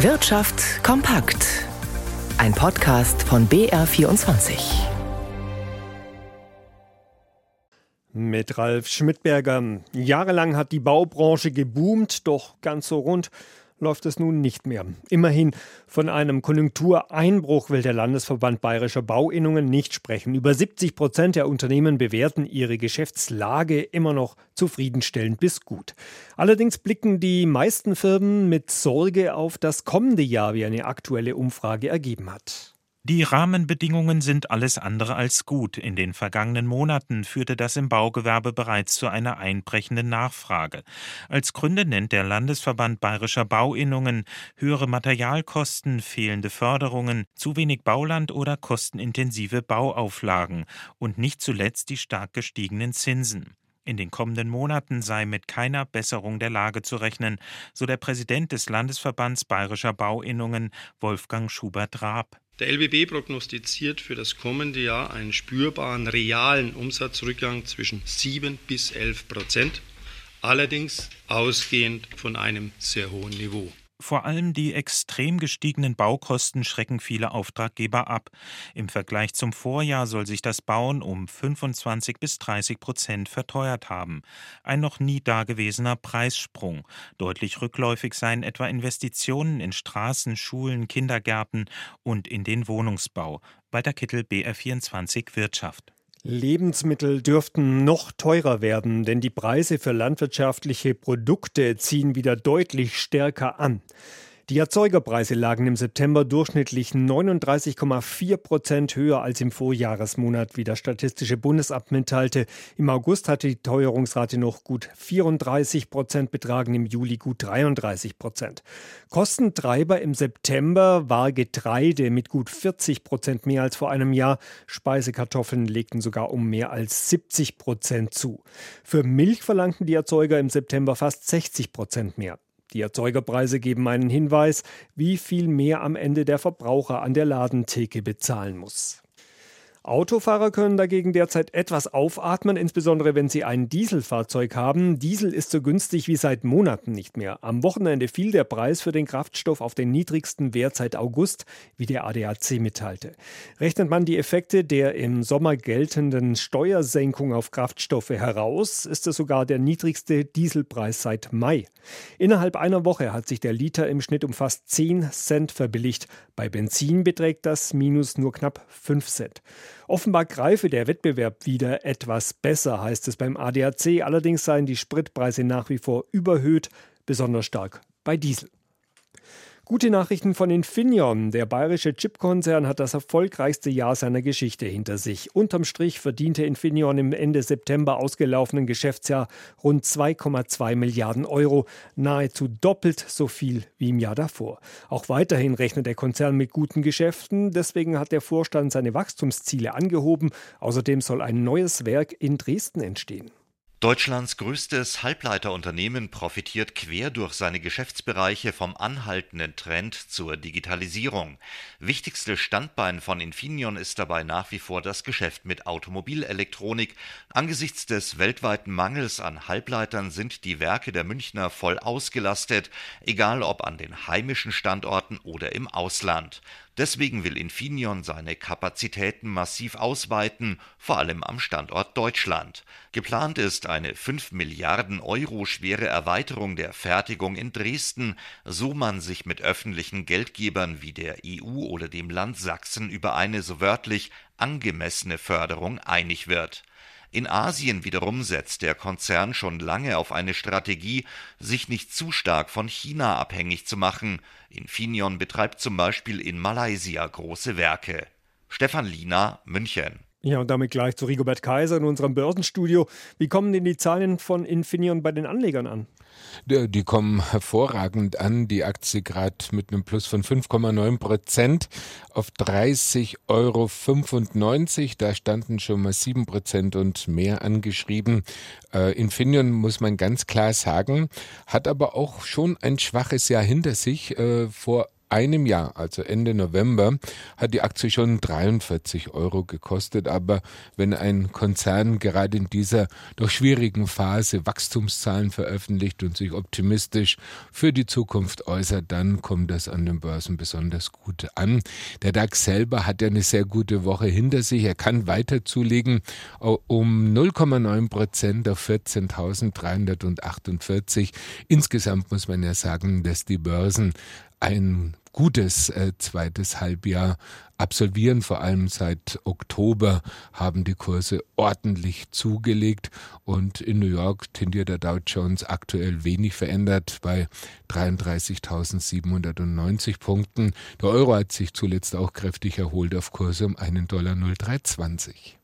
Wirtschaft kompakt. Ein Podcast von BR24. Mit Ralf Schmidberger. Jahrelang hat die Baubranche geboomt, doch ganz so rund läuft es nun nicht mehr. Immerhin von einem Konjunktureinbruch will der Landesverband Bayerischer Bauinnungen nicht sprechen. Über 70 Prozent der Unternehmen bewerten ihre Geschäftslage immer noch zufriedenstellend bis gut. Allerdings blicken die meisten Firmen mit Sorge auf das kommende Jahr, wie eine aktuelle Umfrage ergeben hat. Die Rahmenbedingungen sind alles andere als gut. In den vergangenen Monaten führte das im Baugewerbe bereits zu einer einbrechenden Nachfrage. Als Gründe nennt der Landesverband Bayerischer Bauinnungen höhere Materialkosten, fehlende Förderungen, zu wenig Bauland oder kostenintensive Bauauflagen und nicht zuletzt die stark gestiegenen Zinsen. In den kommenden Monaten sei mit keiner Besserung der Lage zu rechnen, so der Präsident des Landesverbands Bayerischer Bauinnungen Wolfgang Schubert-Raab. Der LBB prognostiziert für das kommende Jahr einen spürbaren realen Umsatzrückgang zwischen 7 bis 11 Prozent, allerdings ausgehend von einem sehr hohen Niveau. Vor allem die extrem gestiegenen Baukosten schrecken viele Auftraggeber ab. Im Vergleich zum Vorjahr soll sich das Bauen um 25 bis 30 Prozent verteuert haben. Ein noch nie dagewesener Preissprung. Deutlich rückläufig seien etwa Investitionen in Straßen, Schulen, Kindergärten und in den Wohnungsbau. Walter Kittel, BR24 Wirtschaft. Lebensmittel dürften noch teurer werden, denn die Preise für landwirtschaftliche Produkte ziehen wieder deutlich stärker an. Die Erzeugerpreise lagen im September durchschnittlich 39,4 Prozent höher als im Vorjahresmonat, wie das Statistische Bundesamt mitteilte. Im August hatte die Teuerungsrate noch gut 34 Prozent betragen, im Juli gut 33 Prozent. Kostentreiber im September war Getreide mit gut 40 Prozent mehr als vor einem Jahr. Speisekartoffeln legten sogar um mehr als 70 Prozent zu. Für Milch verlangten die Erzeuger im September fast 60 Prozent mehr. Die Erzeugerpreise geben einen Hinweis, wie viel mehr am Ende der Verbraucher an der Ladentheke bezahlen muss. Autofahrer können dagegen derzeit etwas aufatmen, insbesondere wenn sie ein Dieselfahrzeug haben. Diesel ist so günstig wie seit Monaten nicht mehr. Am Wochenende fiel der Preis für den Kraftstoff auf den niedrigsten Wert seit August, wie der ADAC mitteilte. Rechnet man die Effekte der im Sommer geltenden Steuersenkung auf Kraftstoffe heraus, ist es sogar der niedrigste Dieselpreis seit Mai. Innerhalb einer Woche hat sich der Liter im Schnitt um fast 10 Cent verbilligt. Bei Benzin beträgt das Minus nur knapp 5 Cent. Offenbar greife der Wettbewerb wieder etwas besser, heißt es beim ADAC. Allerdings seien die Spritpreise nach wie vor überhöht, besonders stark bei Diesel. Gute Nachrichten von Infineon. Der bayerische Chipkonzern hat das erfolgreichste Jahr seiner Geschichte hinter sich. Unterm Strich verdiente Infineon im Ende September ausgelaufenen Geschäftsjahr rund 2,2 Milliarden Euro, nahezu doppelt so viel wie im Jahr davor. Auch weiterhin rechnet der Konzern mit guten Geschäften, deswegen hat der Vorstand seine Wachstumsziele angehoben. Außerdem soll ein neues Werk in Dresden entstehen. Deutschlands größtes Halbleiterunternehmen profitiert quer durch seine Geschäftsbereiche vom anhaltenden Trend zur Digitalisierung. Wichtigstes Standbein von Infineon ist dabei nach wie vor das Geschäft mit Automobilelektronik. Angesichts des weltweiten Mangels an Halbleitern sind die Werke der Münchner voll ausgelastet, egal ob an den heimischen Standorten oder im Ausland. Deswegen will Infineon seine Kapazitäten massiv ausweiten, vor allem am Standort Deutschland. Geplant ist eine 5 Milliarden Euro schwere Erweiterung der Fertigung in Dresden, so man sich mit öffentlichen Geldgebern wie der EU oder dem Land Sachsen über eine so wörtlich angemessene Förderung einig wird in Asien wiederum setzt der Konzern schon lange auf eine Strategie, sich nicht zu stark von China abhängig zu machen. Infineon betreibt zum Beispiel in Malaysia große Werke. Stefan Liener, München. Ja, und damit gleich zu Rigobert Kaiser in unserem Börsenstudio. Wie kommen denn die Zahlen von Infineon bei den Anlegern an? Die kommen hervorragend an. Die Aktie gerade mit einem Plus von 5,9 Prozent auf 30,95 Euro. Da standen schon mal 7 Prozent und mehr angeschrieben. Äh, Infineon muss man ganz klar sagen, hat aber auch schon ein schwaches Jahr hinter sich. Äh, vor einem Jahr, also Ende November, hat die Aktie schon 43 Euro gekostet. Aber wenn ein Konzern gerade in dieser doch schwierigen Phase Wachstumszahlen veröffentlicht und sich optimistisch für die Zukunft äußert, dann kommt das an den Börsen besonders gut an. Der DAX selber hat ja eine sehr gute Woche hinter sich. Er kann weiter zulegen um 0,9 Prozent auf 14.348. Insgesamt muss man ja sagen, dass die Börsen ein gutes äh, zweites Halbjahr absolvieren. Vor allem seit Oktober haben die Kurse ordentlich zugelegt und in New York tendiert der Dow Jones aktuell wenig verändert bei 33.790 Punkten. Der Euro hat sich zuletzt auch kräftig erholt auf Kurse um einen Dollar 0,320.